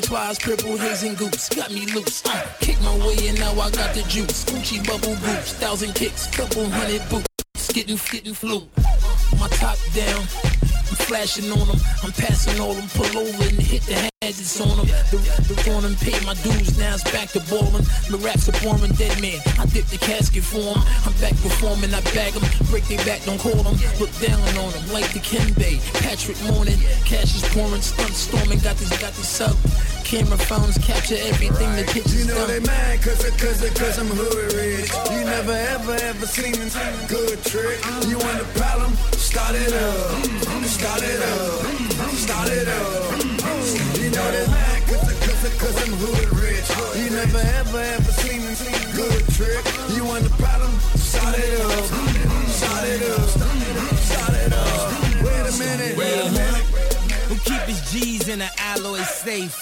twice, purple haze and goops, got me loose. Uh, kick my way and now I got the juice. Gucci bubble groups, thousand kicks, couple hundred boots, getting getting flu. My top down. I'm flashing on them, I'm passing all them, pull over and hit the hazards on them. The, the on them pay my dues, now it's back to ballin'. The raps are boring, dead man. I dip the casket for 'em. I'm back performing, I bag 'em. Break they back, don't call them. Look down on them, like the Bay. Patrick Morning, cash is pouring, stunt storming, got this, got this up. Camera phones capture everything, the pictures You know they done. mad cause, I- cause, I- cause I'm hood rich. You never ever ever seen a good trick. You want a problem? Start it up. Start it up. Start it up. You know they mad cause, I'm hood rich. You never ever ever seen a good trick. You want the problem? Start it up. Start it up. Start it up. Wait a minute. Wait a minute. Who keep his G's in an alloy safe?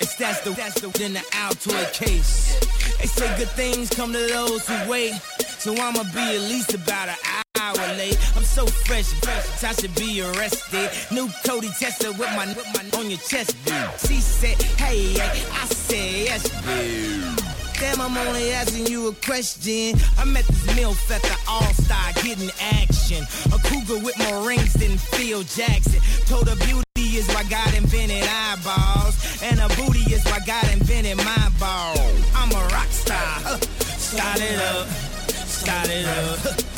It's that's the that's the in the Altoid case. They say good things come to those who wait. So I'ma be at least about an hour late. I'm so fresh, fresh, I should be arrested. New Cody Tesla with my with my on your chest, dude. She said, hey, hey, I said yes, dude. Damn, I'm only asking you a question. I met this MILF at the All-Star getting action. A cougar with more rings than Phil Jackson. Told her beauty is why God invented eyeballs. And a booty is why God invented my ball. I'm a rock star. Start it up. Start it up.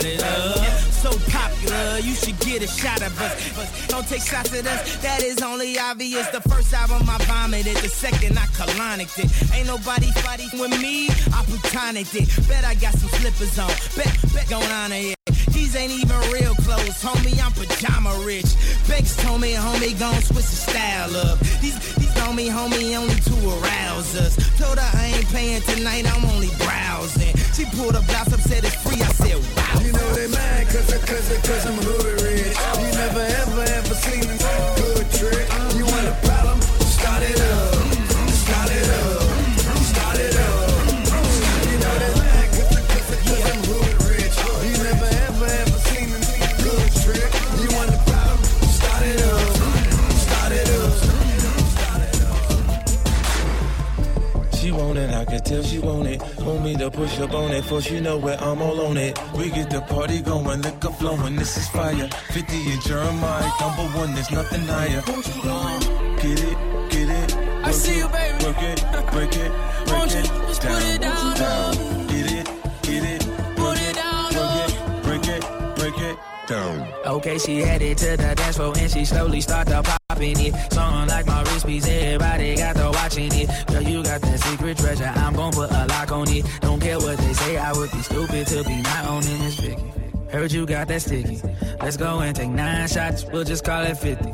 It up. So popular, you should get a shot of us. But don't take shots at us, that is only obvious. The first album I vomited, the second I colonic it. Ain't nobody fighting with me, I plutonic it. Bet I got some slippers on, bet, bet going on here. These ain't even real clothes, homie, I'm pajama rich. Banks told me, homie, gon' switch the style up. These, these told me, homie, only to arouse us. Told her I ain't paying tonight, I'm only browsing. She pulled a blouse up, said it's free, I said, wow. You know they mad cause, cause, cause I'm hood rich. You never ever ever seen a good trick. She I can tell she want it. Want me to push up on it, for she know where I'm all on it. We get the party going, liquor flowing, this is fire. 50 and Jeremih, number one, there's nothing higher. Get it, get it. I see you, baby. Work it, break it, break Won't you it. just put it down, down. Down. Okay, she headed to the dance floor and she slowly started popping it. Song like my wrist piece, everybody got to watching it. Girl, you got that secret treasure, I'm gon' put a lock on it. Don't care what they say, I would be stupid to be not owning this Vicky. Heard you got that sticky. Let's go and take nine shots, we'll just call it 50.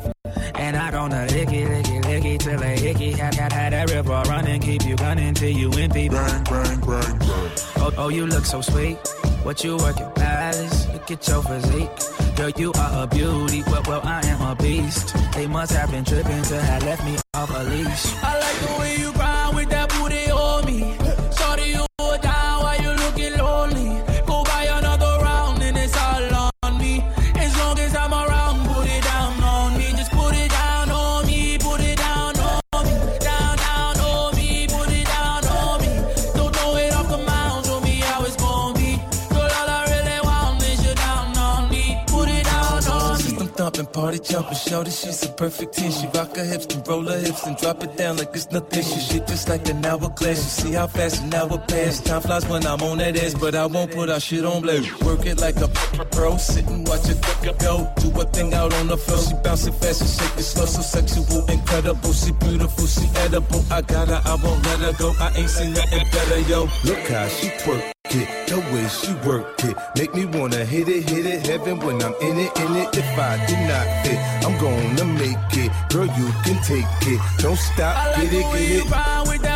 And I gonna lick it, lick it, lick it till they hickey. Had, had, had that river running, keep you gunning till you empty. Bang, bang, bang, bang. Oh, oh, you look so sweet. What you working, palace? Look at your physique. Girl, you are a beauty. Well, well, I am a beast. They must have been tripping to have left me off a leash. I like the way you jumping, shorty, she's a perfect 10. She rock her hips, and roll her hips, and drop it down like it's nothing. She shit just like an hourglass. You see how fast an hour pass. Time flies when I'm on that ass, but I won't put our shit on blast. Work it like a pro, sit and watch it go. Do a thing out on the floor. She bouncing fast and shake it slow, so sexual, incredible. She beautiful, she edible. I got her, I won't let her go. I ain't seen nothing better, yo. Look how she twerk it, the way she work it, make me wanna hit it, hit it, heaven when I'm in it, in it. If I did not fit, I'm gonna make it, girl. You can take it, don't stop, I like get it, get it.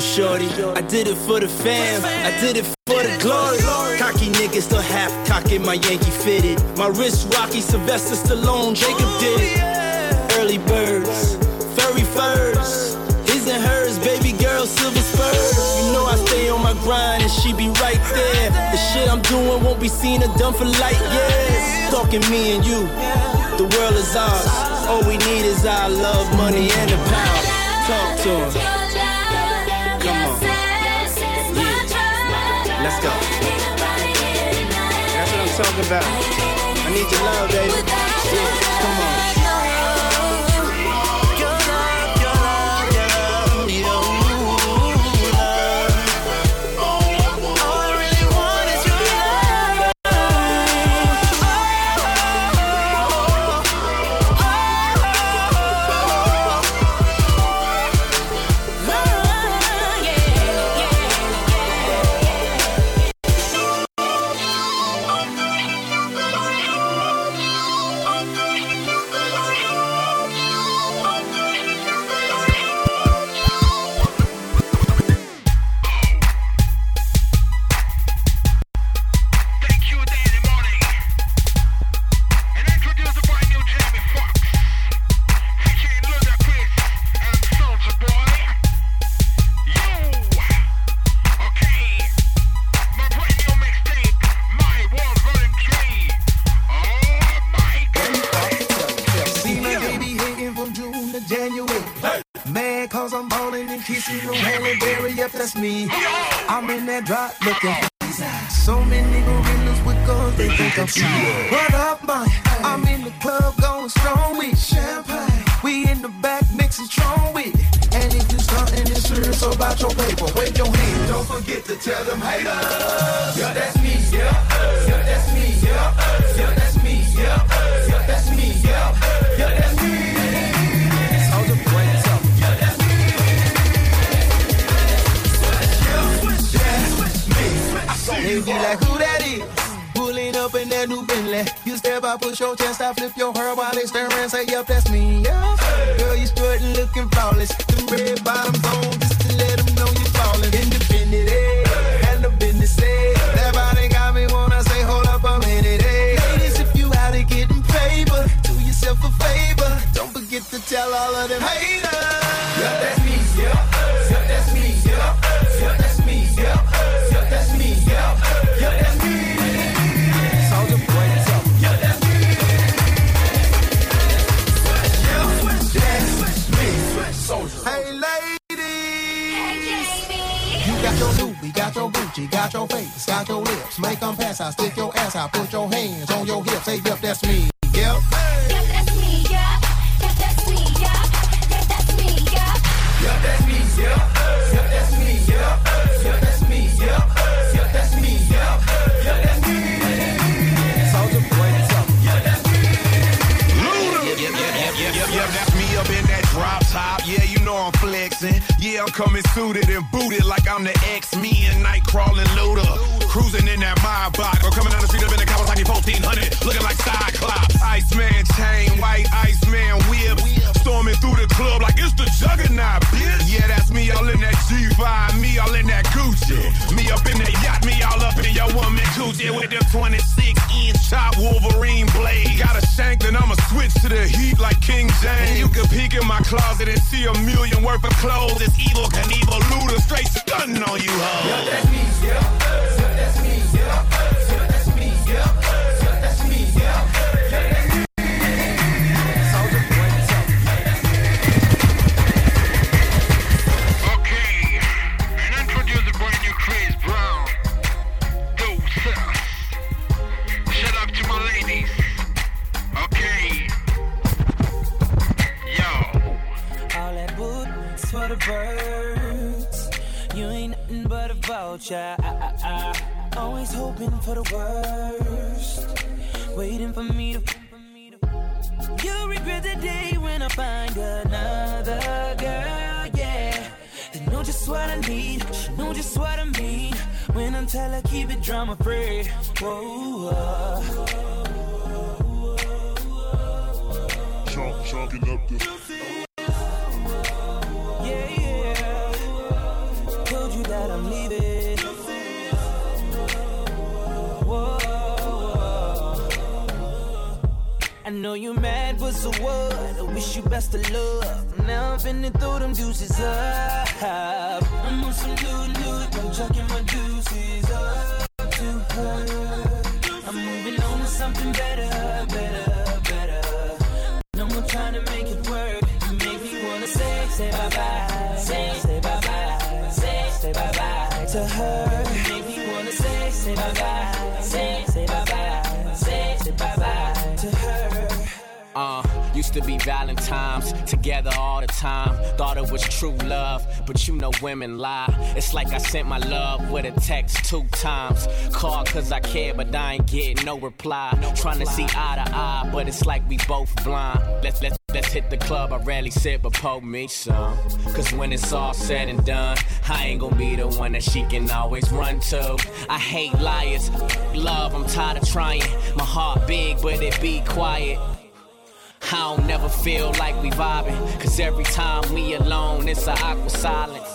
Shorty. I did it for the fam. I did it for the glory. Cocky niggas still half cocking my Yankee fitted. My wrist rocky, Sylvester Stallone, Jacob did it. Early birds, furry furs. His and hers, baby girl, silver spurs. You know I stay on my grind and she be right there. The shit I'm doing won't be seen or done for light years. Talking me and you, the world is ours. All we need is our love, money, and the power. Talk to him. Let's go. That's what I'm talking about. I need your love, baby. Yeah, come on. That new Bentley. You step out, push your chest, I flip your hair while they stare and say, yep, that's me, yeah. Girl, you strutting looking flawless. Them red bottoms on just to let them know you're falling. Independent, eh? Eh? That body got me wanna say, hold up a minute, eh? Ladies, if you out getting do yourself a favor. Don't forget to tell all of them haters. Got your face, got your lips. Make them pass out, stick your ass out, put your hands on your hips. Say, yep, that's me. I'm coming suited and booted like I'm the X. Me and night crawling looter. Cruising in that box. Or coming down the street up in the Kawasaki 1400. Looking like Cyclops. Iceman chain, white Iceman whip. Storming through the club like it's the juggernaut, bitch. Yeah, that's me all in that G5. Me all in that Gucci. Me up in that yacht. Me all up in your woman Gucci with the 26 inch chop Wolverine switch to the heat like King James. You can peek in my closet and see a million worth of clothes. It's Evel, Knievel, Luda, straight stunning on you, ho. Yeah, that's me, yeah. Yeah, that's me, You ain't nothing but a vulture. I, I, I. Always hoping for the worst. Waiting for me to. You'll regret the day when I find another girl, yeah. They know just what I need, she know just what I mean. When I tell her keep it drama free. Whoa, whoa. Up the. I know you mad, but so what? I wish you best of luck. Now I'm finna throw them deuces up. I'm on some new loot, I'm chucking my deuces up to her. I'm moving on to something better, better, better. No more trying to make it work. You make me wanna say, say bye bye, say, say bye bye, say, say bye bye to her. You make me wanna say, say bye bye, used to be Valentine's, together all the time. Thought it was true love, but you know women lie. It's like I sent my love with a text two times. Called cause I care, but I ain't getting no reply. Trying to see eye to eye, but it's like we both blind. Let's let's let's hit the club. I rarely sit, but pour me some. Cause when it's all said and done, I ain't gonna be the one that she can always run to. I hate liars. Love, I'm tired of trying. My heart big, but it be quiet. I don't never feel like we vibing. Cause every time we alone, it's a awkward silence.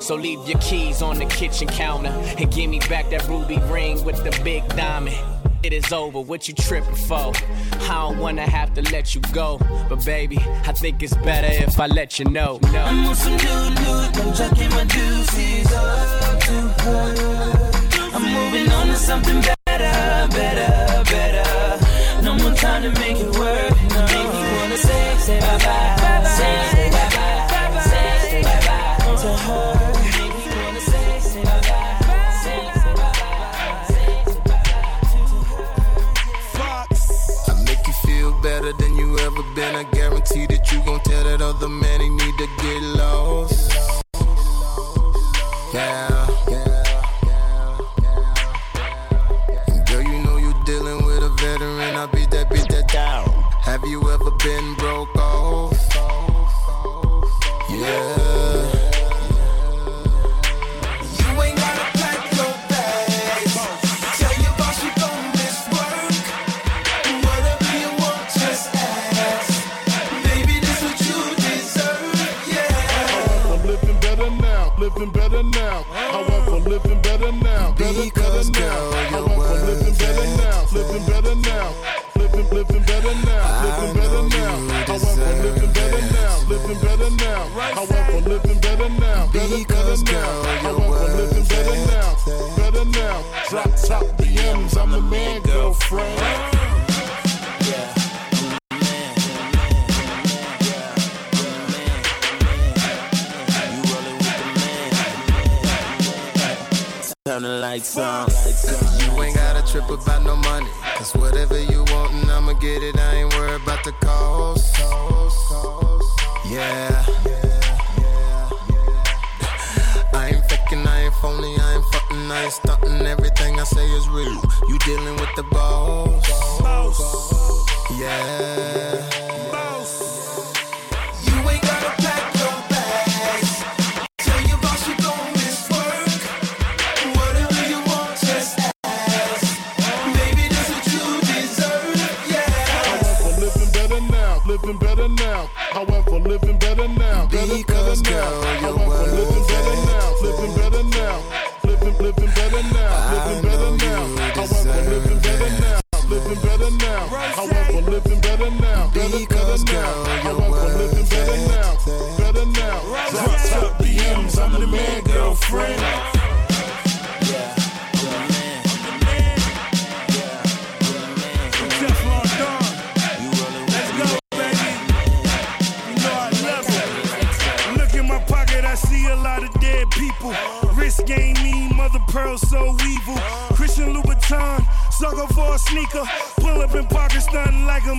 So leave your keys on the kitchen counter and give me back that ruby ring with the big diamond. It is over, what you tripping for? I don't wanna have to let you go. But baby, I think it's better if I let you know. I'm No. on some new loot, I'm chucking my deuces up to her. I'm moving on to something better, better, better. No more trying to make it work. No. Say, bye bye, say, bye bye, say, bye bye to her. Better than you ever been. I guarantee that you gon' tell that other man he need to get lost. Yeah.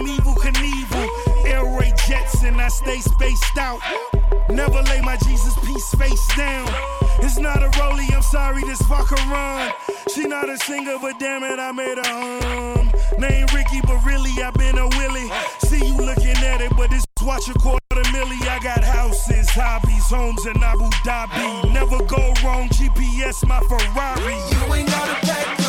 Evil Knievel. Air Ray Jets, and I stay spaced out. Never lay my Jesus piece face down. It's not a rollie, I'm sorry, this fucker run. She not a singer, but damn it, I made her hum. Name Ricky, but really I've been a Willie. See you looking at it, but this watch a quarter milli. I got houses, hobbies, homes in Abu Dhabi. Never go wrong, GPS my Ferrari. You ain't gotta pack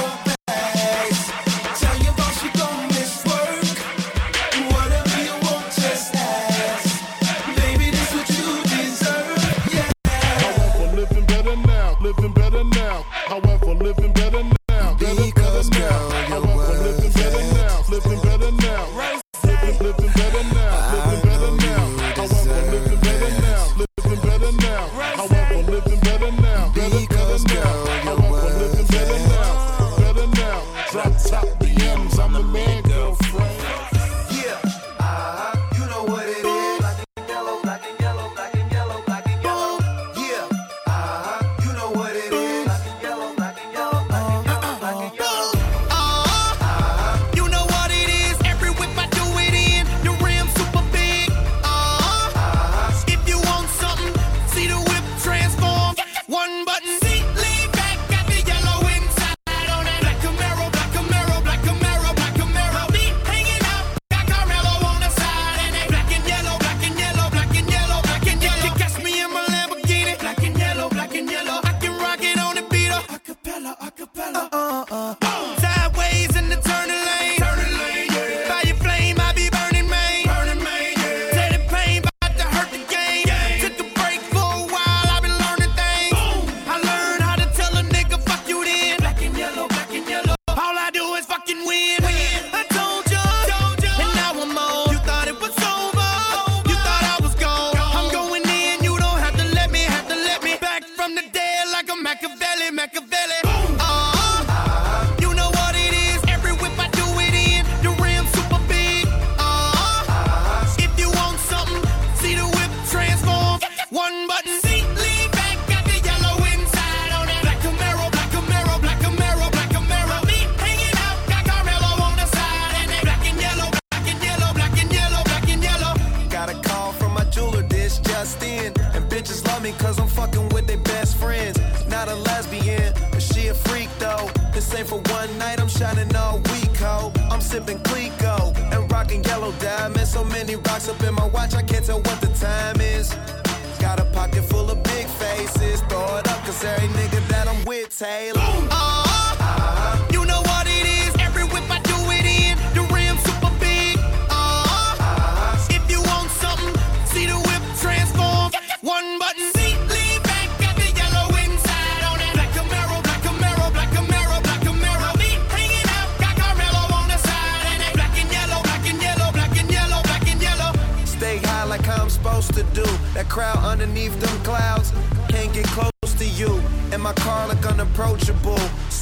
sipping Clicquot and rocking yellow diamonds. So many rocks up in my watch, I can't tell what the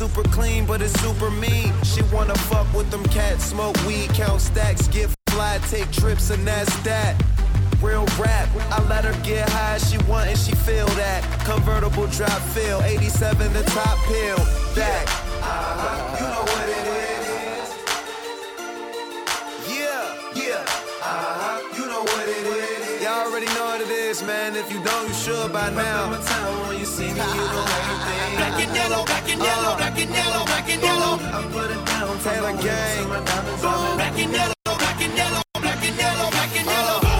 super clean, but it's super mean. She wanna fuck with them cats, smoke weed, count stacks, get fly, take trips, and that's that. Real rap, I let her get high she want and she feel that. Convertible drop feel, 87 the top pill. Back, uh, you know what it is. Yeah, yeah, uh, you know what it is. Y'all already know what it is, man. If you don't, you should by now black and yellow, black and yellow, uh. black and yellow, black and yellow. I'm putting down Taylor gang. Black and yellow, black and yellow, black and yellow, black and yellow.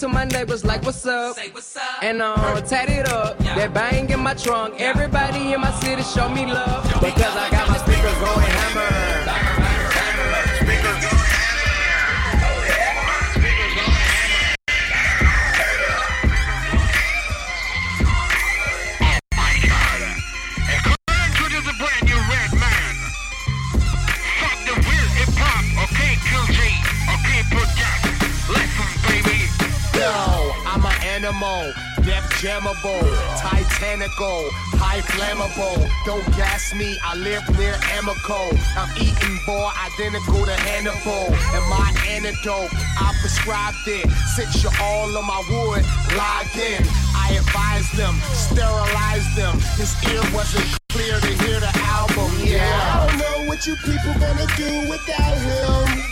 To my neighbors like what's up, and uh, tat it up. That bang in my trunk, everybody in my city show me love. I got animal, death jammable, titanical, high flammable. Don't gas me, I live near Amico. I'm eating boy identical to Hannibal. And my antidote, I prescribed it. Since you're all on my wood, log in. I advise them, sterilize them. His ear wasn't clear to hear the album, yeah. I don't know what you people gonna do without him.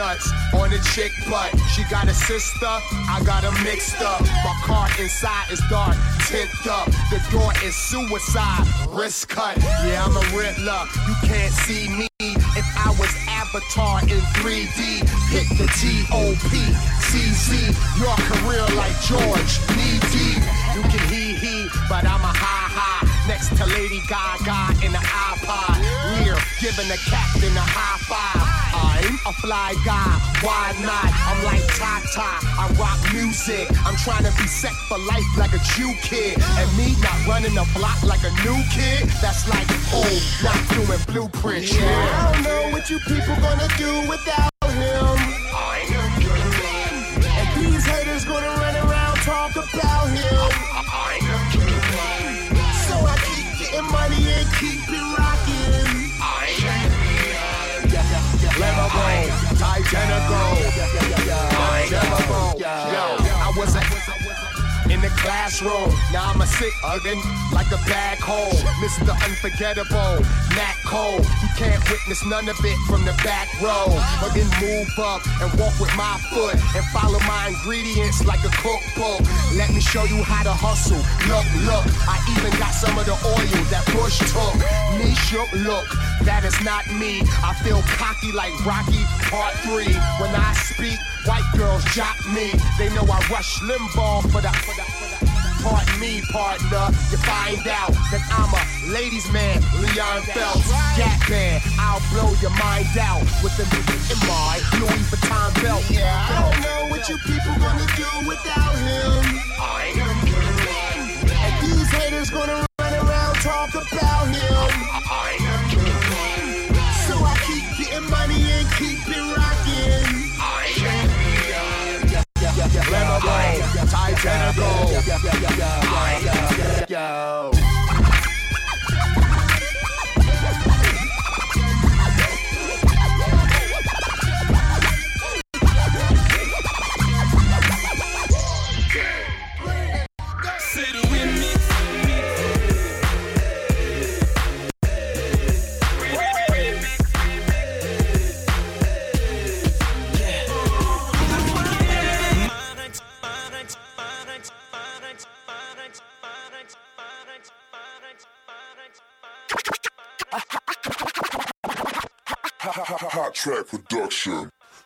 Nuts on a chick butt. She got a sister, I got her mixed up. My car inside is dark, tint up. The door is suicide, wrist cut. Yeah, I'm a Riddler. You can't see me if I was Avatar in 3D. Hit the T.O.P. CZ. Your career like George, knee deep. You can hee hee, but I'm a ha ha. Next to Lady Gaga in the iPod. Giving the captain a high five. I'm a fly guy, why not? I'm like Tata, I rock music. I'm trying to be set for life like a Jew kid. And me not running the block like a new kid. That's like, oh, not doing blueprints. Yeah. I don't know what you people gonna do without him. I am good. And these haters gonna run around talk about him. Titanical, in the classroom. Now I'm a sick again, like a bag hole. Mr. Unforgettable, Nat Cole. You can't witness none of it from the back row. Again, move up and walk with my foot and follow my ingredients like a cookbook. Let me show you how to hustle. Look, look, I even got some of the oil that Bush took. Me shook, look, that is not me. I feel cocky like Rocky Part 3. When I speak, white girls jock me. They know I rush Limbaugh for the, for the, for the. Pardon me, partner. You find out that I'm a ladies' man, Leon Phelps. Gap band, I'll blow your mind out with the in my Louis Vuitton belt. Yeah, I don't know what you people gonna do without him. I am good. And these haters gonna run around talk about him. I am good. So I keep getting money and keep it rocking. Flammable, Titanical. Yo. Je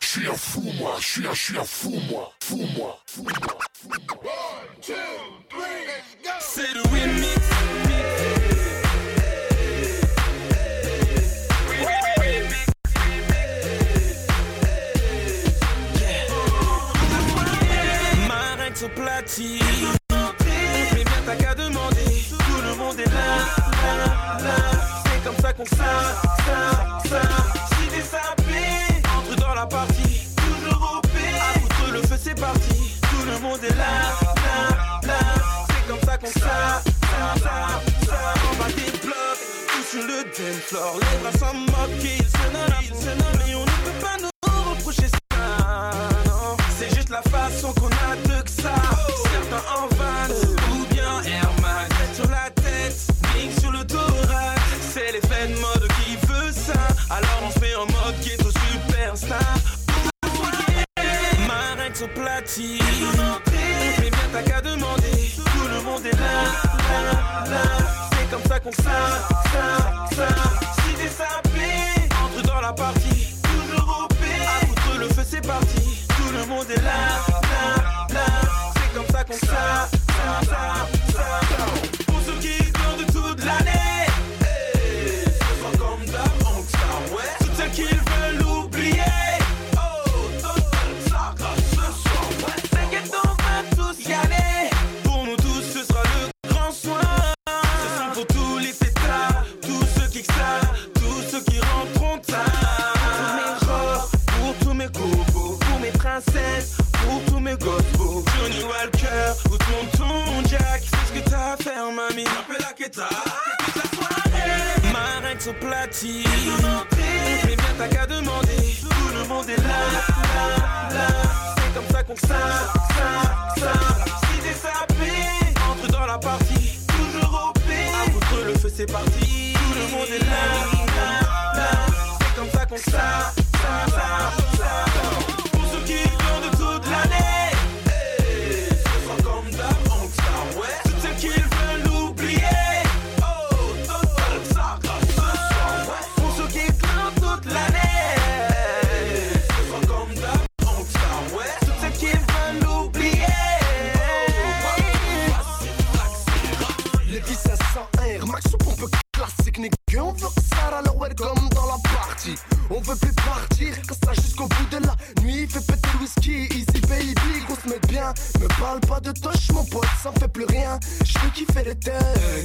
suis un fou moi, je un, fou moi, fou moi, fou moi, fou moi. One, two, three, let's go. C'est le remix. Demander. Tout le monde est là. C'est comme ça qu'on ça, Platine. Mais bien t'as qu'à demander. Tout le monde est là, là, là. C'est comme ça qu'on ça, ça, ça. Entre dans la partie. Toujours au P. À le feu, c'est parti. Tout le monde est là, là, là. C'est comme ça qu'on ça, ça, ça, ça. Pour ceux qui de toute l'année. soir comme star, ouais. Toutes celles Quêta. toute la soirée. Ma règle se platine. Mais bien t'as qu'à demander. Tout le monde est là, là, là. C'est comme ça qu'on ça, ça, ça. Si t'es sapé, entre dans la partie. Toujours au P. À foutre le feu, c'est parti. Tout le monde est là, là, là. C'est comme ça qu'on ça, ça, ça. Welcome dans la partie. On veut plus partir que ça jusqu'au bout de la nuit. Fais péter le whisky, easy baby Qu'on se mette bien Me parle pas de touch mon pote, ça me fait plus rien. Je veux kiffer les thugs,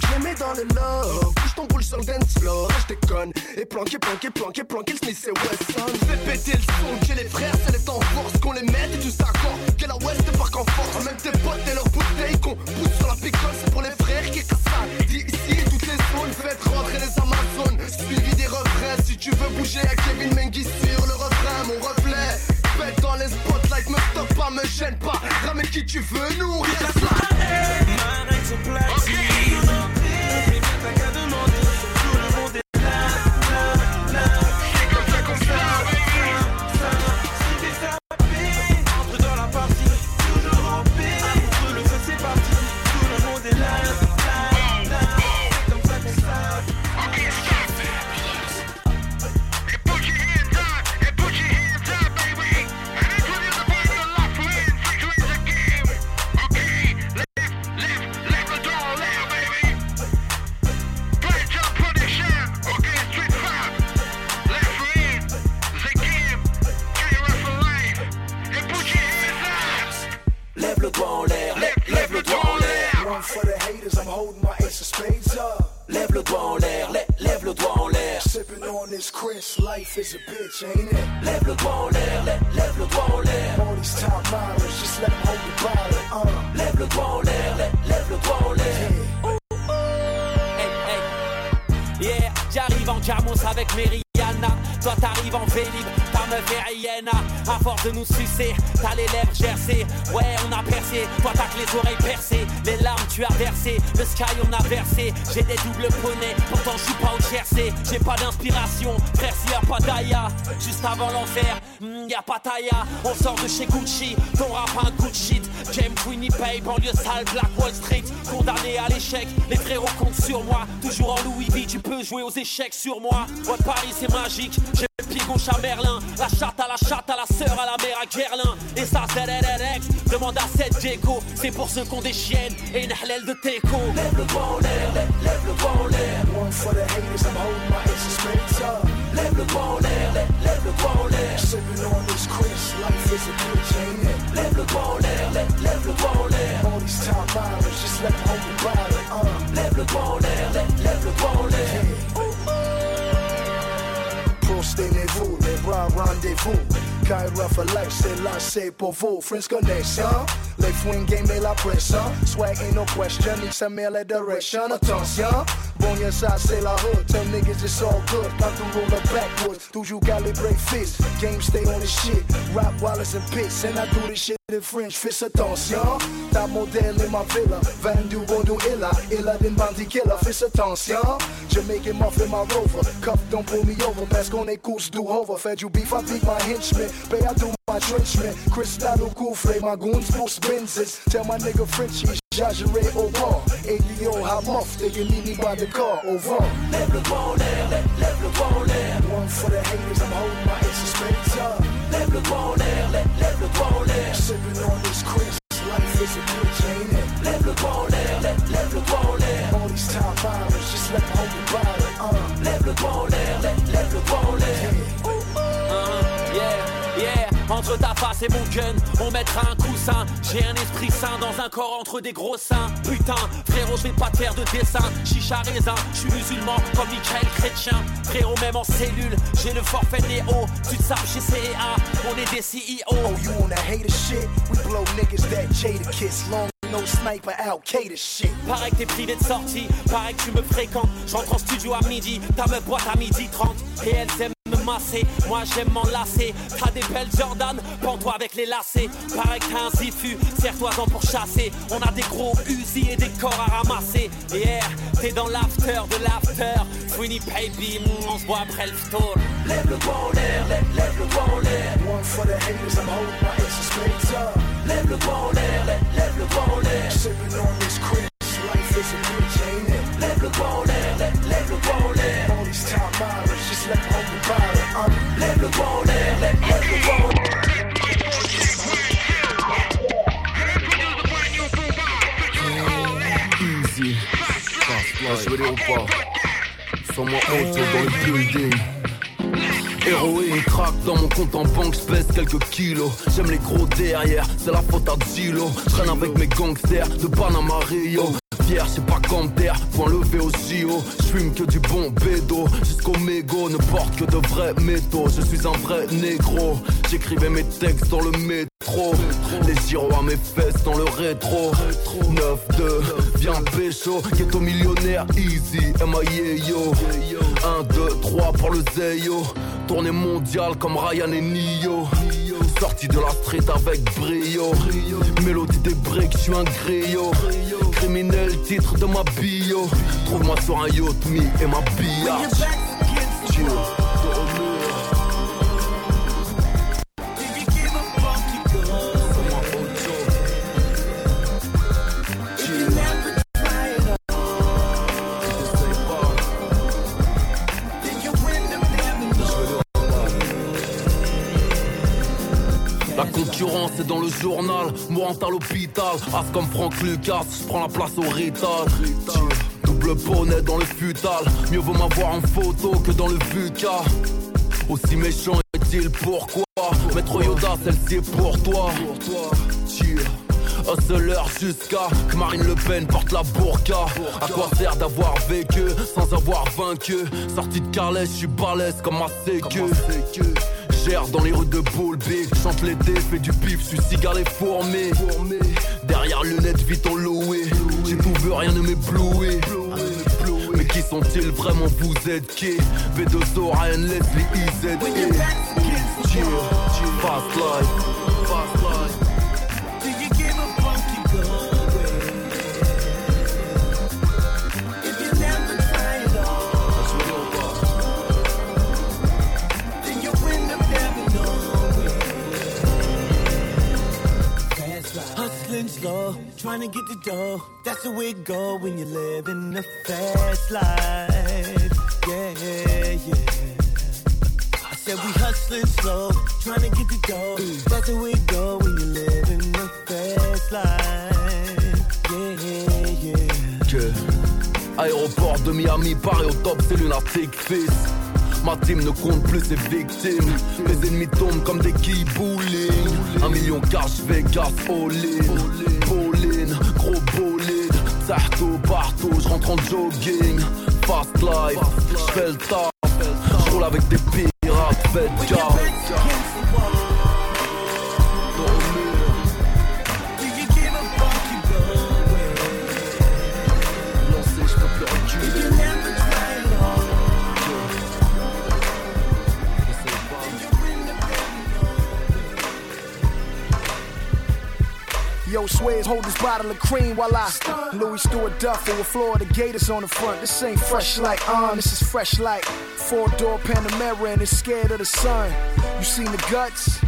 je les mets dans le love Bouge ton boule sur le dance floor, je déconne. Et planqué, planqué, planqué, planqué, le Smith et Wesson. Fais péter le son, que les frères c'est les temps force Qu'on les mette et tous d'accord Que la West débarque en force. Même tes potes et leurs bouteilles qu'on pousse sur la picole C'est pour les frères qui cassent ça. D'ici toutes les zones, faites rentrer les Amazones. Suivi des refrains, si tu veux bouger à Kevin Mengi sur le refrain. Mon reflet, pète dans les spotlights. Me stop pas, me gêne pas. Ramène qui tu veux, nous on reste On sort de chez Gucci, ton rap un coup shit. James Winnipeg, banlieue sale, Black Wall Street. Condamné à l'échec, les frérots comptent sur moi. Toujours en Louis V, tu peux jouer aux échecs sur moi. Ouais, Paris c'est magique, j'ai Pigouche à Merlin, la chatte à la chatte à la sœur à la mère à Gerlin. Et ça, ZRRX, demande à cette Diego. C'est pour ceux qui ont des chiennes et une halal de teco. Lève le doigt en l'air, lève, le doigt en l'air. Haters, I'm my. Lève le doigt en l'air, uh. Doigt en l'air, lève, lève le doigt en l'air. Prostez-vous, les bras rendez-vous. Kyra for life, c'est c'est pour vous. Friends connection, les fouines game et la pression. Swag ain't no question, need some mail at direction. Attention, bon your side, c'est la hood. Tell niggas it's all good, not to roll up backwards. Toujours calibrate fist, game stay on the shit. Rap Wallace and Pitts, and I do this shit in French. Fist attention, ta modèle in ma villa. Vendu, bondu, illa, illa din bandit killer. Fist attention, Jamaican muffin my rover. Cup don't pull me over, parce qu'on écoute du hover. Fed you beef, I beat my henchmen. Pay, I do Crystal cool flame, my goons boost Benzes. Tell my nigga Frenchie, j'agirai au vent. ADO, hot muff, they can meet me by the car, au vent. Lève le doigt en l'air, lève. One for the haters, I'm holding my straight up. Lève le doigt en l'air, lève, le l'air. Sipping on this Chris, life is a bitch, ain't it? Lève le doigt en l'air, lève. All these top models, just let the bottle, uh. Lève le doigt en l'air, lève, le. Entre ta face et mon gun, on mettra un coussin. J'ai un esprit sain dans un corps entre des gros seins. Putain, frérot, je vais pas te faire de dessin. Chicha raisin, je suis musulman comme Michael Chrétien. Frérot, même en cellule, j'ai le forfait Néo. Tu te sapes chez CA, on est des CEO. Oh, you that hater shit? We blow niggas that kiss. Long no sniper, shit. Pareil que t'es privé de sortie, pareil que tu me fréquentes. J'entre en studio à midi, ta meuf boîte à midi 30. Et elle aiment me moi j'aime m'enlacer. T'as des belles Jordan, pends-toi avec les lacets. Pareil que t'as un zifu, serre-toi-en pour chasser. On a des gros Uzi et des corps à ramasser. Yeah, t'es dans l'after de l'after. Sweeney Baby, mm, on se voit après le store. Lève le doigt en l'air, lève, le doigt en l'air. One for the haters, I'm holding my aces straight up. Lève le doigt en l'air, lève, le doigt en l'air. Sipping on this life is a bitch, ain't? Lève le doigt en l'air, lève, le doigt. Them hold the bottle, uh. Lève le doigt en l'air, lève, le doigt en l'air. Dire ou pas Sans moi autre dans le building Héroïne crack dans mon compte en banque, j'pèse quelques kilos. J'aime les gros derrière, c'est la faute à Dilo. J'traîne avec mes gangsters de Panama Rio. Fier, c'est pas comme terre, point levé au JO. J'fume que du bon bédo, jusqu'au mégot, ne porte que de vrais métaux. Je suis un vrai négro, j'écrivais mes textes dans le métro. Les gyros à mes fesses dans le rétro. 9-2, viens pécho, ghetto millionnaire, easy, MIA yo. 1, 2, 3 pour le Zeyo. Tournée mondiale comme Ryan et Nio. Sorti de la street avec brio. Mélodie des breaks, je suis un griot. Criminel, titre de ma bio. Trouve-moi sur un yacht, me et ma biatch. Journal, mourant à l'hôpital. As comme Franck Lucas, je prends la place au rital. Double bonnet dans le futal, mieux vaut m'avoir en photo que dans le VUCA. Aussi méchant est-il pourquoi? Maître Yoda, celle-ci est pour toi. Hustler jusqu'à que Marine Le Pen porte la burqa À quoi sert d'avoir vécu sans avoir vaincu? Sorti de Carles, je suis balèze comme ma sécu Dans les rues de Boulby Chante l'été, fais du pif, suis cigale et fourmé Derrière lunettes, vite en loué J'ai tout vu, rien ne m'éblouit mais qui sont-ils vraiment Vous êtes qui? V2O, Ryan Leslie, IZ Cheer, fast life, Slow, trying to get the dough. That's the way it go when you live in the fast life. Yeah, yeah. I said we hustling slow, trying to get the dough. That's the way it go when you live in the fast life. Yeah, yeah. Que Aéroport de Miami, Paris au top, c'est lunatique fils. Ma team ne compte plus ses victimes. Mes ennemis tombent comme des bowling. Un million cash, Vegas, all in. Gros bolide. Sarto partout, je rentre en jogging. Fast life, j'fais le taf. J'roule avec des pirates, faites. Yo, Sway's hold this bottle of cream while I Louis Stewart Duffel with Florida Gators on the front. This ain't fresh like on, this is fresh like four door Panamera and it's scared of the sun. You seen the guts?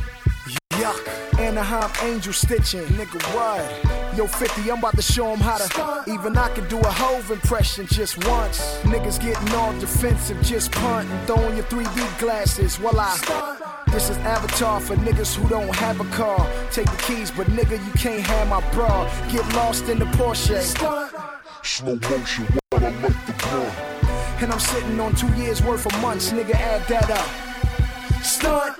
Yuck. Anaheim Angel stitching, nigga, what? Yo, 50, I'm about to show show 'em how to. Even I can do a Hove impression just once. Niggas getting all defensive, just punt and throwing your 3D glasses while I. This is Avatar for niggas who don't have a car. Take the keys, but nigga, you can't have my bra. Get lost in the Porsche. Slow motion while I light the blunt. And I'm sitting on two years worth of months, nigga, add that up. Stunt.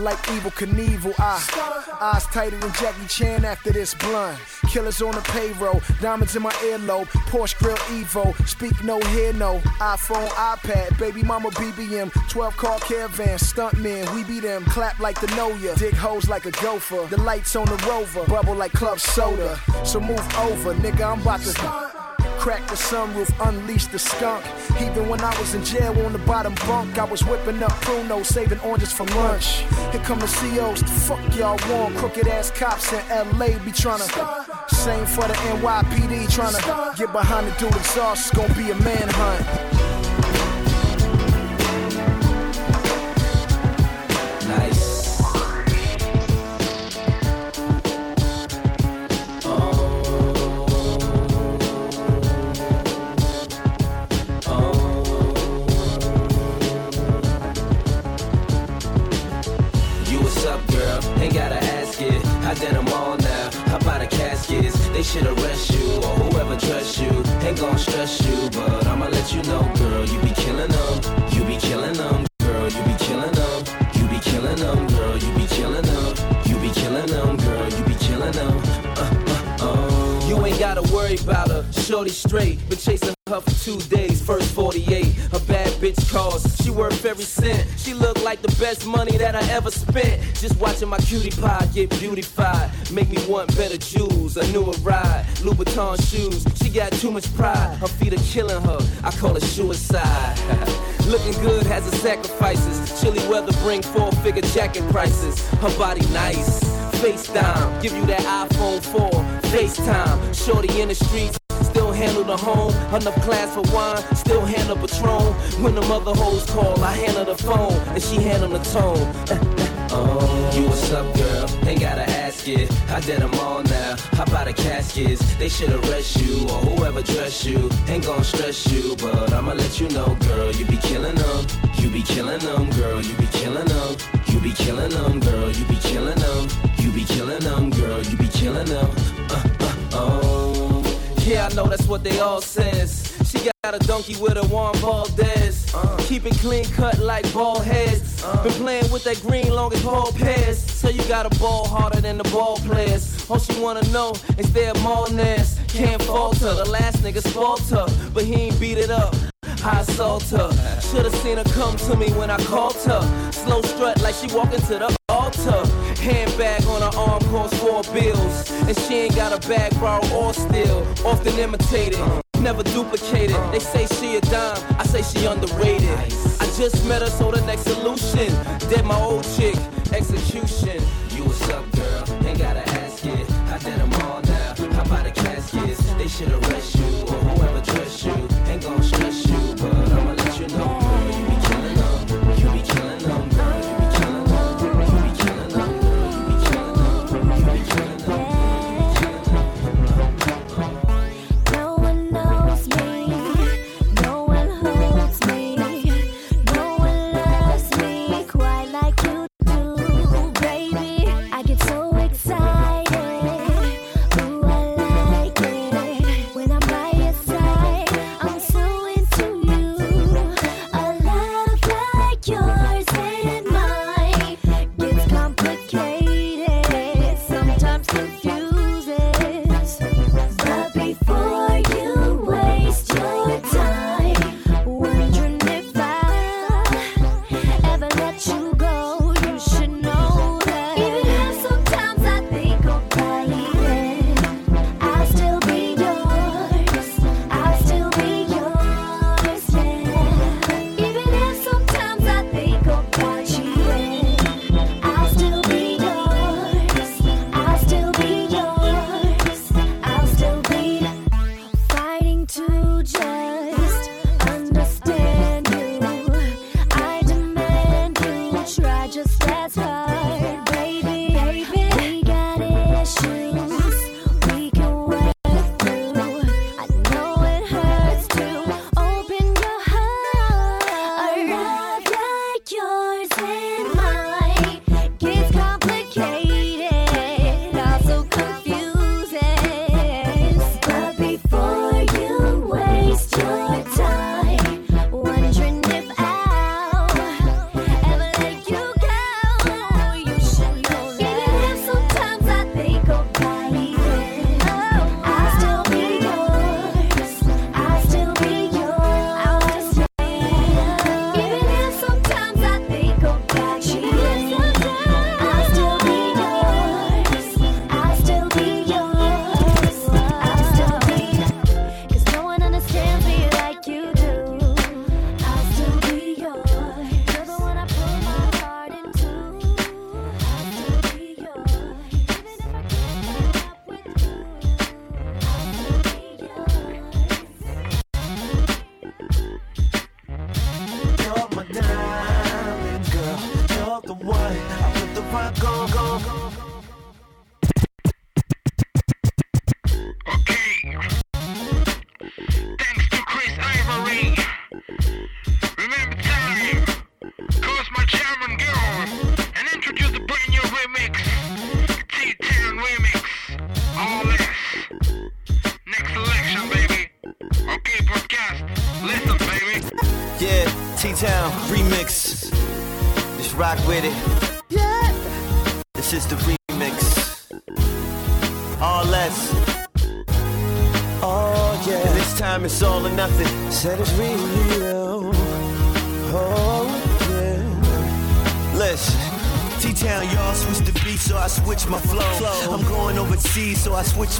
Like Evel Knievel. I eyes tighter than Jackie Chan after this blunt. Killers on the payroll, diamonds in my earlobe. Porsche Grill Evo, speak no hear no. iPhone, iPad, baby mama BBM, 12 car caravan, stuntmen, we be them. Clap like the know ya, dig hoes like a gopher. The lights on the rover, bubble like club soda. So move over, nigga, I'm about to. Crack the sunroof, unleash the skunk. Even when I was in jail on the bottom bunk, I was whipping up Pruno, saving oranges for lunch. Here come the COs, the fuck y'all want? Crooked ass cops in LA be tryna. Same for the NYPD tryna get behind the dude exhaust. It's gonna be a manhunt. Ain't gotta ask it. I did them all now. How about the caskets? They should arrest you or whoever trusts you. Ain't gon' stress you, but I'ma let you know, girl. You be killing them. You be killing them, girl. You be killing them. You be killing them, girl. You be killing them. You be killing them, girl. You be killing them. Uh, uh, uh. You ain't gotta worry about her. Shorty straight. Been chasing her for two days. First 48. A bad bitch cost. She worth every cent. She like the best money that I ever spent. Just watching my cutie pie get beautified. Make me want better jewels. A newer ride. Louboutin shoes. She got too much pride. Her feet are killing her. I call it suicide. Looking good has its sacrifices. Chilly weather bring four figure jacket prices. Her body nice. FaceTime, give you that iPhone 4. FaceTime, shorty in the streets. Handle the home, enough class for wine, still handle Patron. When the mother hoes call, I handle the phone, and she handle the tone. Oh, you what's up, girl? Ain't gotta ask it. I did them all now. How about the caskets? They should arrest you or whoever dress you. Ain't gon' stress you, but I'ma let you know, girl. You be killing them. You be killing them, girl. You be killing them. You be killing them, girl. You be killing them. You be killing them, girl. You be killing them. Uh, uh, oh. Yeah, I know that's what they all says. She got a donkey with a Juan Valdez. Uh, keep it clean cut like ball heads. Been playing with that green long as ball pass. So you got a ball harder than the ball players. All she wanna know is their mallness. Can't falter. The last nigga her, but he ain't beat it up. I assault her. Should've seen her come to me when I called her. Slow strut like she walking to the altar. Handbag on her arm costs four bills. And she ain't got a bag borrow or steal. Often imitated. Never duplicated. They say she a dime. I say she underrated. I just met her, so the next solution. Dead my old chick. Execution. You what's up, girl? Ain't gotta ask it. I did them all now. How about the caskets? They should arrest you or whoever dress you. more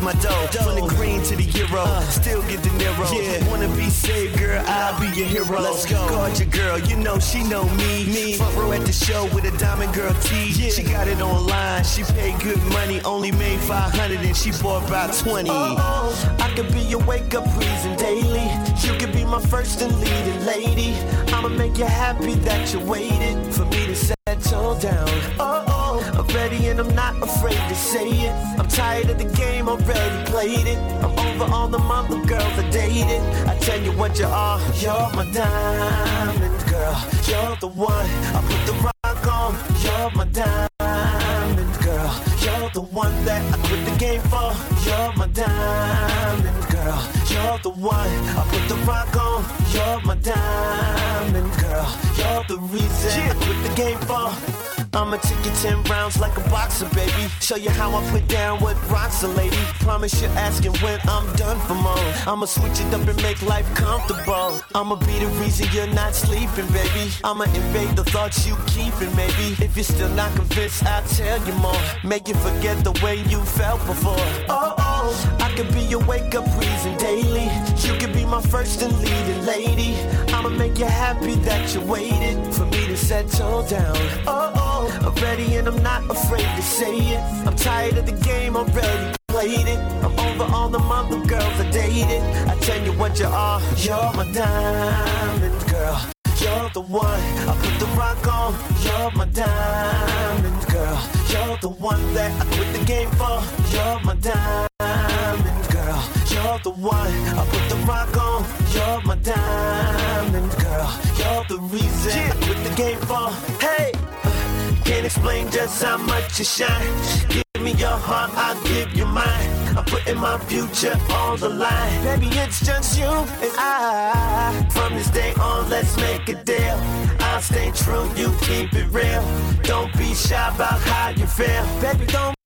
my dough. From the green to the euro, still get the Nero. Yeah. Wanna be saved, girl, I'll be your hero. Let's go. Guard your girl, you know she know me. Me. Front row at the show with a diamond girl tee. She got it online, she paid good money, only made 500 and she bought about 20. Oh, I could be your wake up reason daily. You could be my first and leading lady. I'ma make you happy that you waited for me to settle baby. Show you how I put down what rocks lady. Promise you're asking when I'm done for more. I'ma switch it up and make life comfortable. I'ma be the reason you're not sleeping, baby. I'ma invade the thoughts you keeping, maybe. If you're still not convinced, I'll tell you more. Make you forget the way you felt before. Oh, oh, I could be your wake up reason daily. You could be my first and leading lady. I'ma make you happy that you waited for me to settle down. Oh, not afraid to say it. I'm tired of the game, already played it. I'm over all the mother girls I dated. I tell you what you are, you're my diamond girl. You're the one I put the rock on. You're my diamond girl. You're the one that I quit the game for. You're my diamond girl. You're the one I put the rock on. You're my diamond girl. You're the reason I quit the game for. Hey, can't explain just how much you shine. Give me your heart, I'll give you mine. I'm putting my future on the line. Baby, it's just you and I. From this day on, let's make a deal. I'll stay true, you keep it real. Don't be shy about how you feel. Baby, don't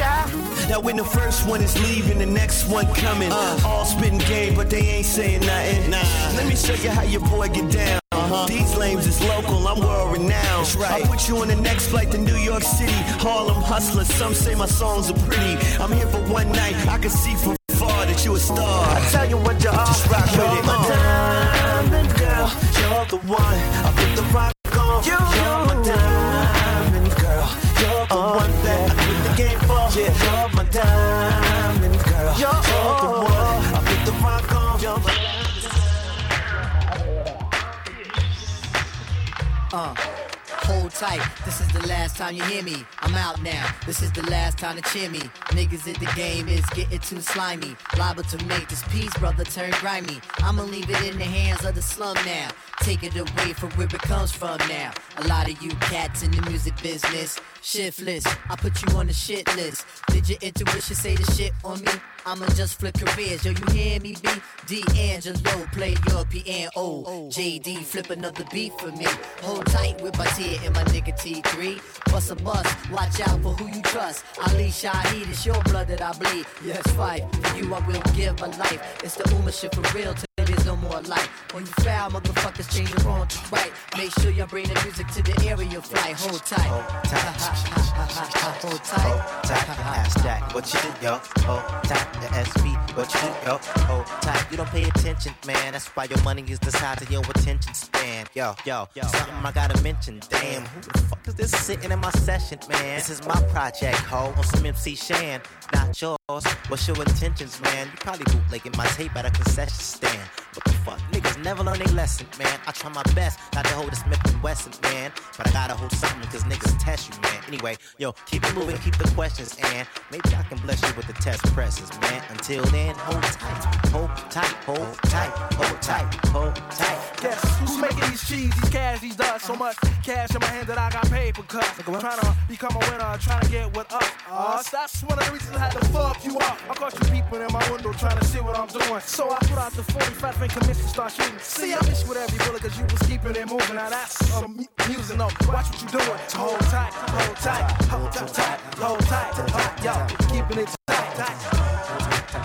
shy. Now when the first one is leaving, the next one coming. Uh. All spitting game, but they ain't saying nothing. Nah. Let me show you how your boy get down. Uh-huh. These lames is local, I'm world renowned. I'll put you on the next flight to New York City. Harlem hustler, some say my songs are pretty. I'm here for one night, I can see from far that you a star. I tell you what you are. Just rock with You're it. my uh. diamond girl. You're the one I Uh, hold tight. This is the last time you hear me. I'm out now. This is the last time to cheer me. Niggas in the game is getting too slimy. Liable to make this piece, brother, turn grimy. I'ma leave it in the hands of the slum now. take it away from where it comes from now. A lot of you cats in the music business, shiftless. I put you on the shit list. Did your intuition say the shit on me? I'ma just flip careers. Yo, you hear me? B. D'Angelo, play your piano. JD, flip another beat for me. Hold tight with my tear and my nigga T3. Bust a bus, watch out for who you trust. Ali Shaheed, it's your blood that I bleed. Yes, fight. For you, I will give my life. It's the Ummah shit for real. No more light. When you foul, motherfuckers change the wrong to right. Make sure you bring the music to the area fly. Hold tight. Hold tight. Hold tight. tight, ass jack, what you do, yo? Hold tight, the SB, what you do, yo? Hold tight, you don't pay attention, man. That's why your money is the size of your attention span. Yo, yo, something I gotta mention. Damn, who the fuck is this sitting in my session, man? This is my project, ho, on some MC Shan, not yours. What's your intentions, man? You probably bootlegging my tape at a concession stand. What the fuck? Niggas never learn their lesson, man. I try my best not to hold a Smith and Wesson, man. But I gotta hold something cause niggas test you, man. Anyway, yo, keep it moving, keep the questions, and maybe I can bless you with the test presses, man. Until then, hold tight, hold tight, hold tight, hold tight, hold tight. Guess who's making these cheese, these cash, these dots? So much cash in my hand that I got paid for cuts. Trying to become a winner, trying to get what up. Us, that's one of the reasons I had to fuck you up. I caught you peeping in my window trying to see what I'm doing. So I put out the 45 finger mission, start shooting. See, I miss with every bullet cause you was keeping it moving. Now that's some mu- music, no. Watch what you doing. So hold tight, hold tight, hold tight, tight, hold tight, hold, yo, keeping it tight, tight.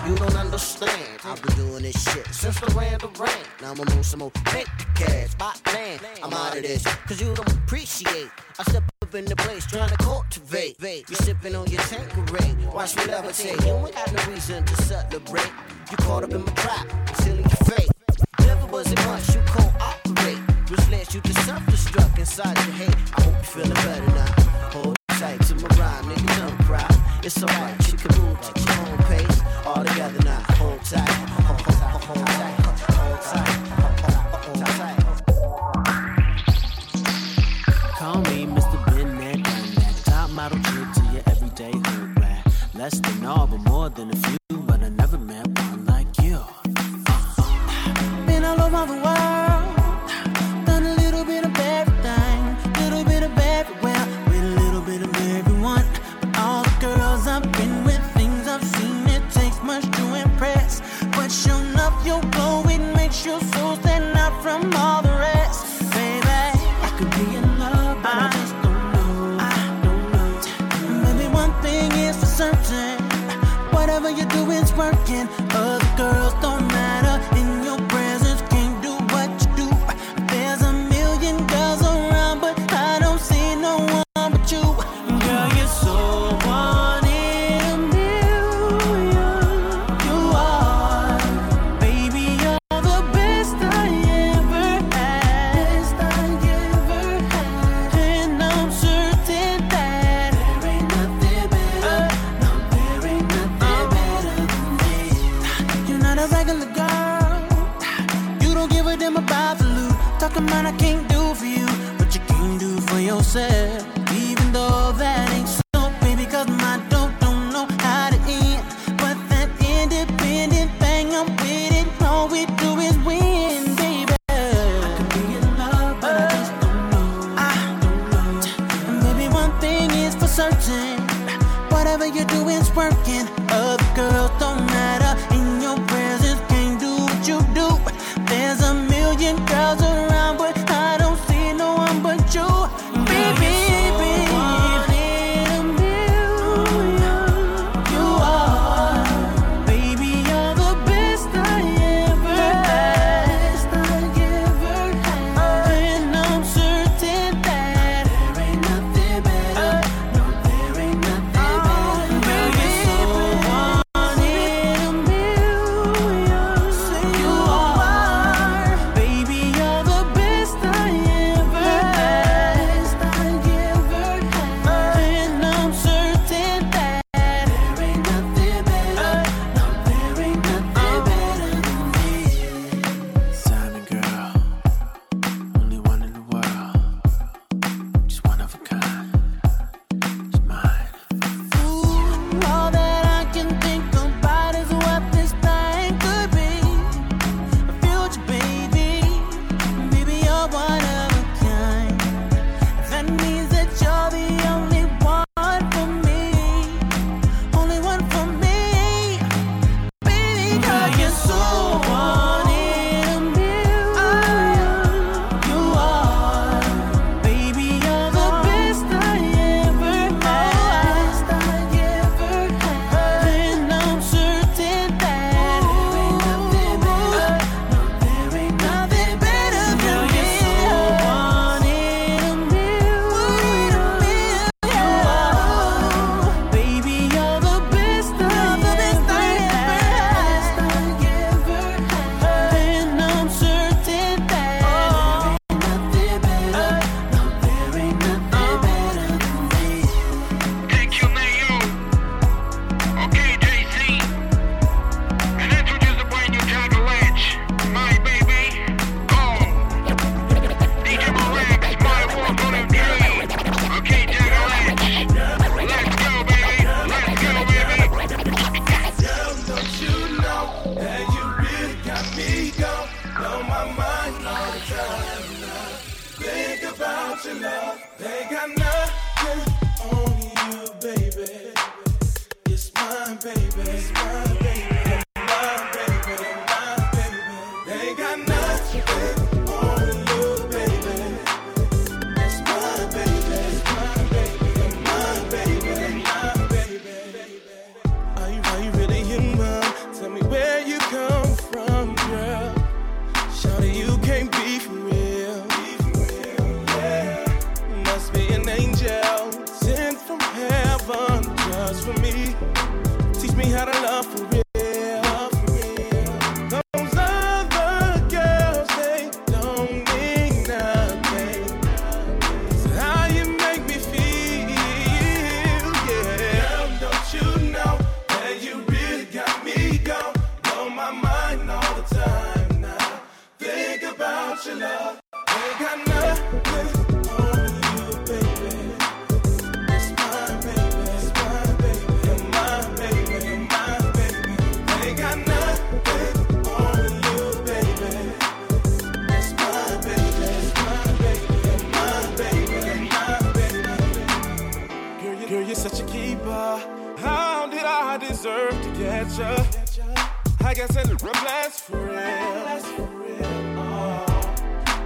You don't understand. I've been doing this shit since the rain the rain. Now I'm on some more fake cash, bot land. I'm out of this, cause you don't appreciate. I step up in the place trying to cultivate. You sipping on your Tanqueray. Watch me levitate. You ain't got no reason to celebrate. You caught up in my trap, your fate. Never was it much you cooperate. Which led you to self-destruct inside your hate. I hope you feeling better now. Hold tight to my rhyme, nigga, don't cry. It's alright, you can move at your own pace. All together now, hold tight. Call me Mr. Ben that. Top model to your everyday hood rat. Less than all, but more than a few. But I never met from all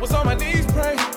was on my knees praying.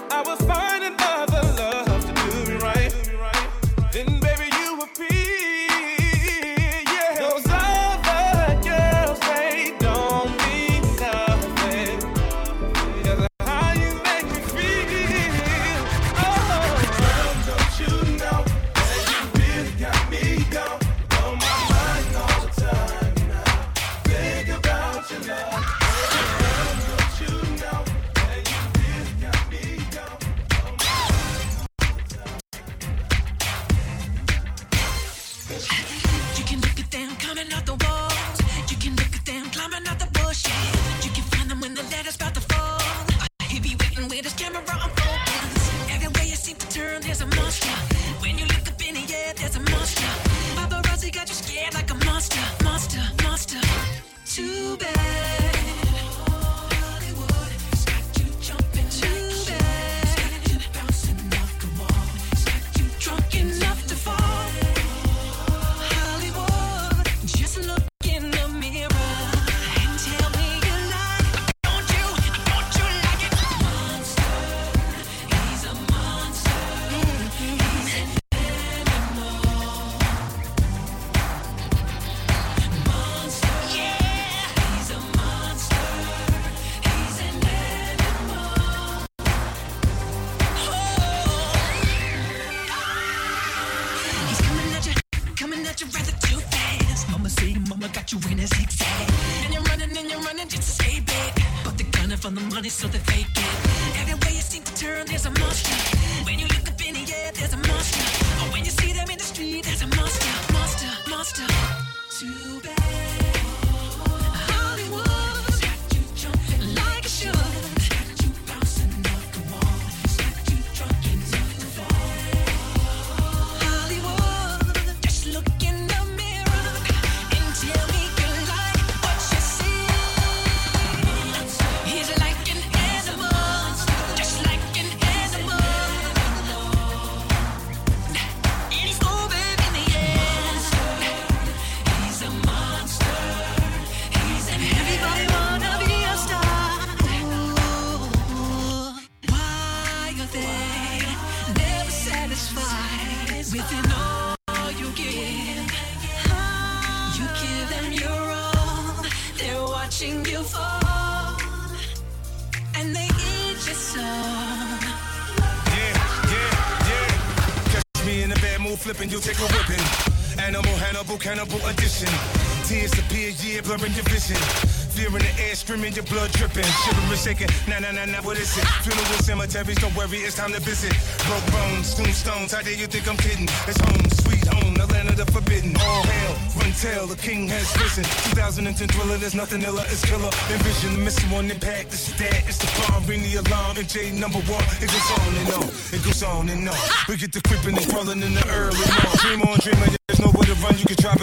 streaming, your blood dripping. Chivalry shaking, nah, nah, nah, nah, what is it? Funeral cemeteries, don't worry, it's time to visit. Broke bones, tombstones, how dare you think I'm kidding? It's home, sweet home, the land of the forbidden. All hail, run tail, the king has risen. 2010 thriller, there's nothing iller, it's killer. Envision the missing one impact, this is it's the bomb, ring the alarm, and J number one. It goes on and on, it goes on and on. We get the creeping and crawling in the early morning. Dream on, dreamer, there's nowhere to run, you can drop it.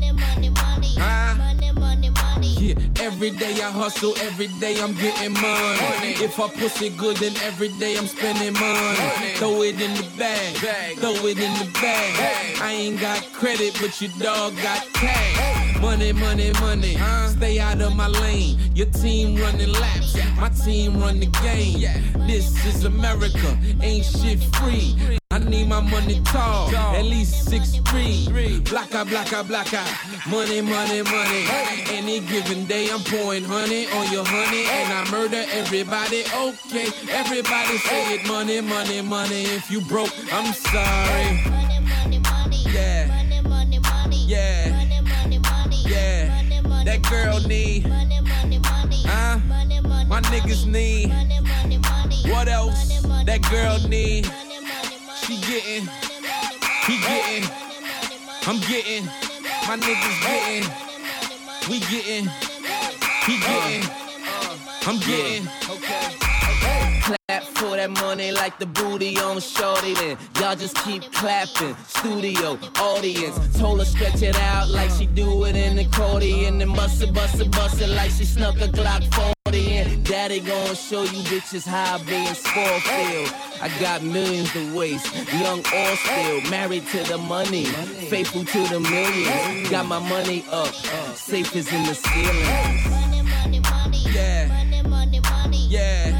Getting. Huh? Yeah, every day I hustle, every day I'm getting money. If I pussy good, then every day I'm spending money. Throw it in the bag, throw it in the bag. I ain't got credit, but your dog got cash. Money, money, money. Huh? Stay out of my lane. Your team running laps, my team run the game. This is America, ain't shit free. I need my money tall, at least six three. Blacka, blacka, blacka. Money, money, money. Any given day, I'm pouring honey on your honey, and I murder everybody. Okay, everybody say it. Money, money, money. If you broke, I'm sorry. Money, money, money. Yeah. Money, money, money. Yeah. Money, money, money. Yeah. Money, money, that girl need. Huh? My niggas need. Money, money, money. What else? That girl need. She getting. He getting. I'm getting. My niggas getting. We getting. He getting. I'm getting. Clap for that money like the booty on shorty then. Y'all just keep clapping, studio, audience. Told her stretch it out like she do it in the accordion. And bust it, bust it, bust it like she snuck a Glock 40 in. Daddy gon' show you bitches how I be in sport field I got millions to waste, young or still Married to the money, faithful to the millions Got my money up, safe is in the ceiling. Yeah. Yeah. Yeah.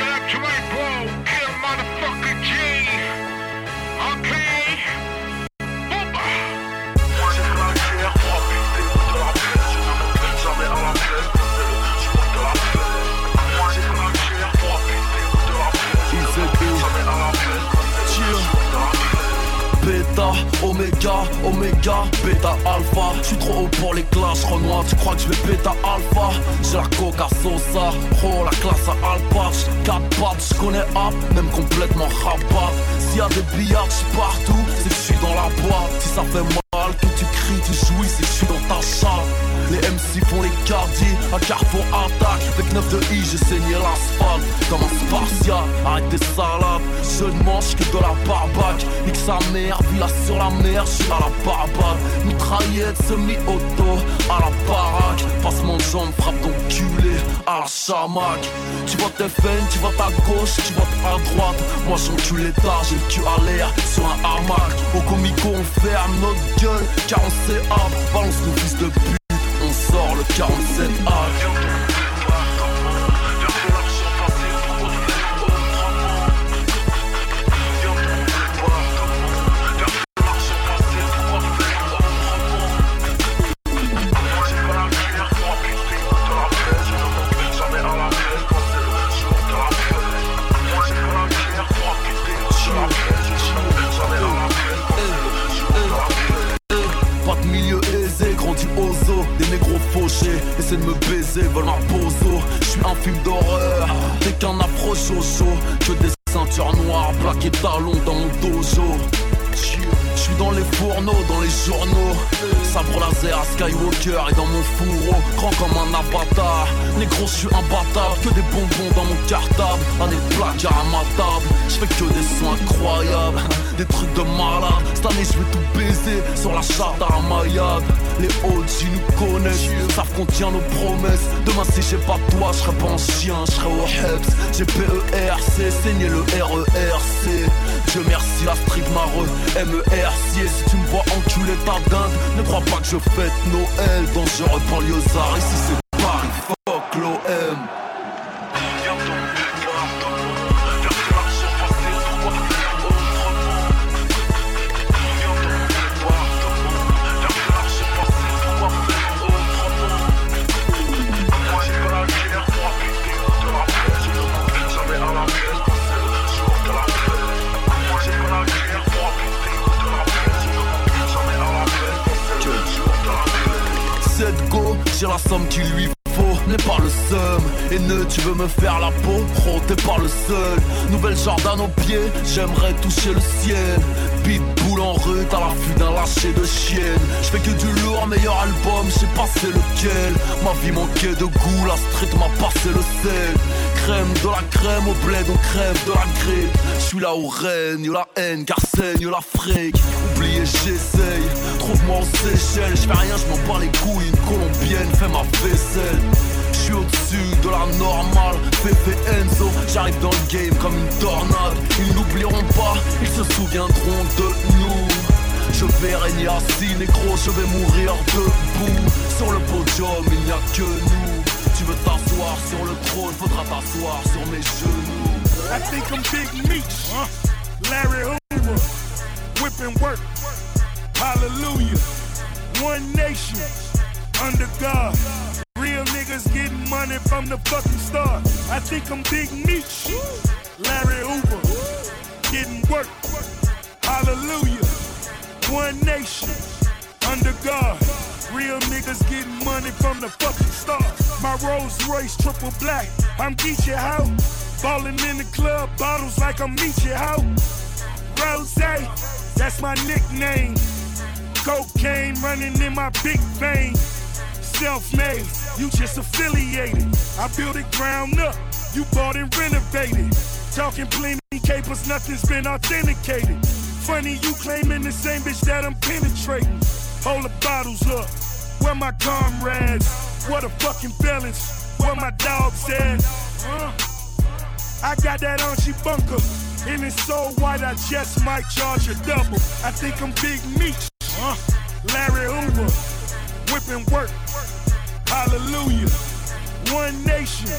My bro, Kill Motherfucker G. Okay. Oméga, Oméga, Beta Alpha. Je suis trop haut pour les classes, Renoir Tu crois que je vais Beta Alpha? J'ai la coca Sosa, oh la classe à Quatre pattes, je connais App, même complètement rabat. S'il y a des billards, je partout, c'est que je suis dans la boîte. Si ça fait mal, que tu cries, tu jouis, c'est que je suis dans ta chatte les MC font les cardiers, à Carrefour attaque Avec 9 de I, j'ai saigné l'asphalte. Comme un spartiate, arrête tes salades. Je ne mange que de la barbaque. Nique sa mère, villa sur la mer, je suis à la barbade Mitraillette semi-auto, à la baraque. Passement de jambe, frappe ton culé, à la chamac Tu vois tes veines, tu vois ta gauche, tu vois à droite. Moi j'encule l'état, j'ai le cul à l'air sur un hamac. Au comico on ferme notre gueule, car on hop Balance nos fils de pute. On sort le 47 A dans les journaux. Sabre laser à Skywalker et dans mon fourreau. Grand comme un avatar. Négro je suis imbattable Que des bonbons dans mon cartable. Un des placards à ma table. Je fais que des sons incroyables Des trucs de malade. Cette année je vais tout baiser Sur la charte à Ramayad Les OG nous connaissent Savent qu'on tient nos promesses. Demain si j'ai pas toi je serai pas un chien Je serai au Heps. J'ai PERC Saigné le RERC Dieu merci la street mareux MERC Si tu me vois enculer ta dinde Ne crois pas que je fête Noël. Dangereux banlieusard Ici c'est Paris. Fuck l'OM t'es pas le seul. Nouvelle Jordan au pied J'aimerais toucher le ciel. Pitbull en rue T'as l'affût d'un lâcher de chienne. Je fais que du lourd Meilleur album Je sais pas c'est lequel? Ma vie manquait de goût La street m'a passé le sel. Crème de la crème au bled On crève de la grippe. Je suis là où règne la haine Car saigne la fric Oubliez j'essaye. Trouve-moi aux Seychelles Je rien je m'en bats les couilles Une colombienne fait ma vaisselle au-dessus de la normale. Fefe Enzo, j'arrive dans le game comme une tornade. Ils n'oublieront pas, ils se souviendront de nous. Je vais régner assis, négro, je vais mourir debout. Sur le podium, il n'y a que nous. Tu veux t'asseoir sur le trône, faudra t'asseoir sur mes genoux. I think I'm Big Meech, Larry Hoover, whipping work, hallelujah. One nation, under God. Real niggas getting money from the fucking start. I think I'm Big Meech, Larry Hoover, getting work, hallelujah. One nation, under God. Real niggas getting money from the fucking start. My Rolls Royce triple black, I'm Geechee How. Ballin' in the club, bottles like I'm Meechee How. Rose, that's my nickname. Cocaine running in my big vein. Self-made, you just affiliated. I built it ground up, you bought and renovated. Talking plenty capers, nothing's been authenticated. Funny you claiming the same bitch that I'm penetrating. Hold the bottles up, where my comrades? What a fucking balance, where my dogs at? Uh, I got that Archie Bunker, and it's so white I just might charge a double. I think I'm Big Meech, uh, Larry Hoover, whipping work, hallelujah. One nation,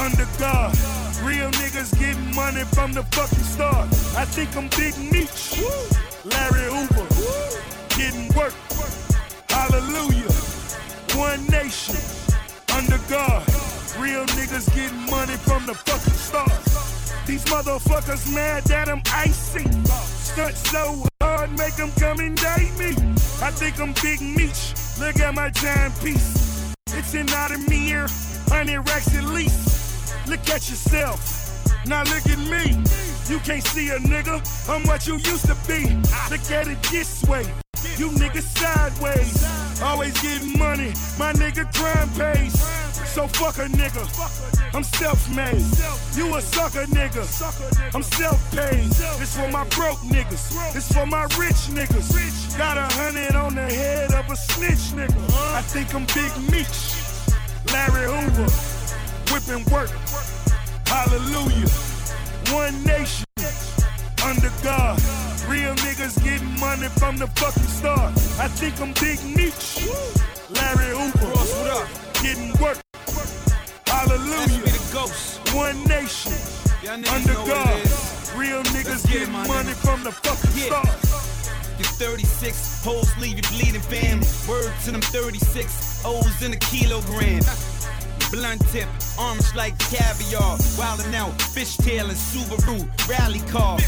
under God. Real niggas getting money from the fucking start. I think I'm Big Meech, Larry Hoover, getting work, hallelujah. One nation, under God. Real niggas getting money from the fucking start. These motherfuckers mad that I'm icy. Stunt so hard, make them come and date me. I think I'm Big Meech. Look at my timepiece. It's an Audemar, 100 racks at least. Look at yourself. Now look at me. You can't see a nigga. I'm what you used to be. Look at it this way. You niggas sideways. Always getting money. My nigga crime pays. So fuck a nigga. I'm self-made. You a sucker nigga. I'm self-paid. This for my broke niggas. This for my rich niggas. Got a hundred on the head of a snitch nigga. I think I'm Big Meech. Larry Hoover. Whipping work. Hallelujah. One nation. Under God. Real niggas getting money from the fucking start. I think I'm Big Meech. Larry Hoover. Getting work. Hallelujah. One nation. Under God. Real niggas getting money from the fucking start. You're 36 hoes leave you bleeding, fam. Word to them 36 O's in a kilogram. Blunt tip, arms like caviar. Wildin' out, fishtail and Subaru rally car.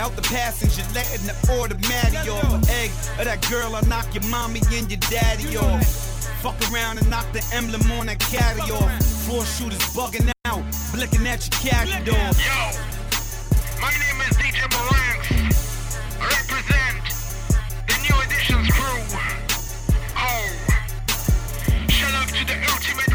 Out the passenger, letting the automatic off. Egg of that girl, I knock your mommy and your daddy off. Fuck around and knock the emblem on that carry off. Floor shooters bugging out, blicking at your carry door. Yo, my name is DJ Moranx. Represent the New Editions crew. Oh, shout out to the ultimate.